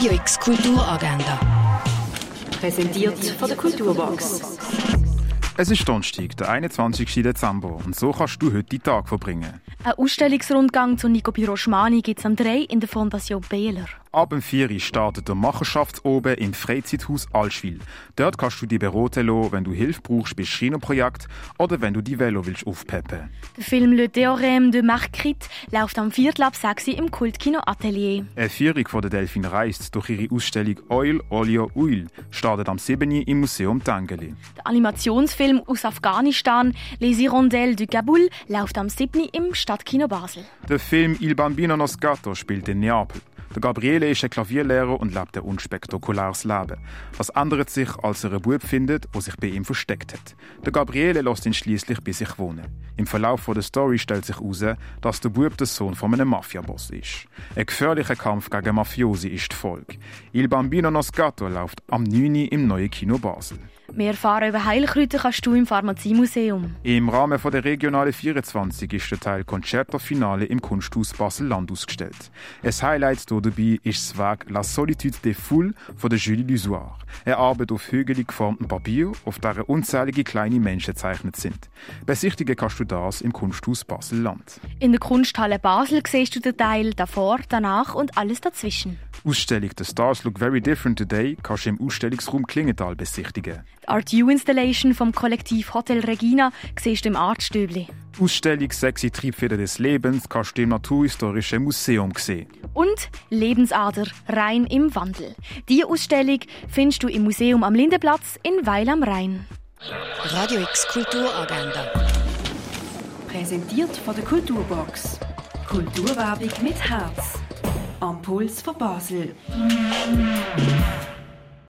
Radio X Kulturagenda. Präsentiert von der Kulturbox. Es ist Donnerstag, der 21. Dezember, und so kannst du heute die Tag verbringen. Ein Ausstellungsrundgang zu Nico Piroschmani gibt es am 3 in der Fondation Behler. Ab dem 4 Uhr startet der Machenschaftsoben im Freizeithaus Allschwil. Dort kannst du die beraten lassen, wenn du Hilfe brauchst bei Schreinerprojekt oder wenn du die Velo willst aufpeppen. Der Film Le Théorème de Marguerite läuft am Viertel ab 6 Uhr im Kultkino Atelier. Eine Führung von der Delphine Reist durch ihre Ausstellung Oil, Olio, Oil startet am 7. Uhr im Museum Tangeli. Der Animationsfilm aus Afghanistan Les Hirondelles du Kabul läuft am 7. Uhr im Stadtkino Basel. Der Film Il Bambino Nos Gatto spielt in Neapel. Der Gabriele ist ein Klavierlehrer und lebt ein unspektakuläres Leben. Das ändert sich, als er einen Bub findet, der sich bei ihm versteckt hat. Der Gabriele lässt ihn schließlich bei sich wohnen. Im Verlauf der Story stellt sich heraus, dass der Bub der Sohn von einem Mafiaboss ist. Ein gefährlicher Kampf gegen Mafiosi ist die Folge. Il Bambino Nos Gatto läuft am 9. Uhr im neuen Kino Basel. Mehr erfahren über Heilkräuter kannst du im Pharmaziemuseum. Im Rahmen der Regionale 24 ist der Teil Concerto Finale im Kunsthaus Basel-Land ausgestellt. Ein Highlight hier dabei ist das Werk La Solitude des Foules von der Julie Lusoir. Er arbeitet auf hügelig geformtem Papier, auf der unzählige kleine Menschen gezeichnet sind. Besichtigen kannst du das im Kunsthaus Basel-Land. In der Kunsthalle Basel siehst du den Teil davor, danach und alles dazwischen. Ausstellung The Stars Look Very Different Today kannst du im Ausstellungsraum Klingenthal besichtigen. Die Art U Installation vom Kollektiv Hotel Regina siehst du im Artstübli. Die Ausstellung Sexy Triebfeder des Lebens kannst du im Naturhistorischen Museum sehen. Und Lebensader rein im Wandel. Diese Ausstellung findest du im Museum am Lindenplatz in Weil am Rhein. Radio X Kulturagenda. Präsentiert von der Kulturbox. Kulturwerbung mit Herz. Am Puls von Basel.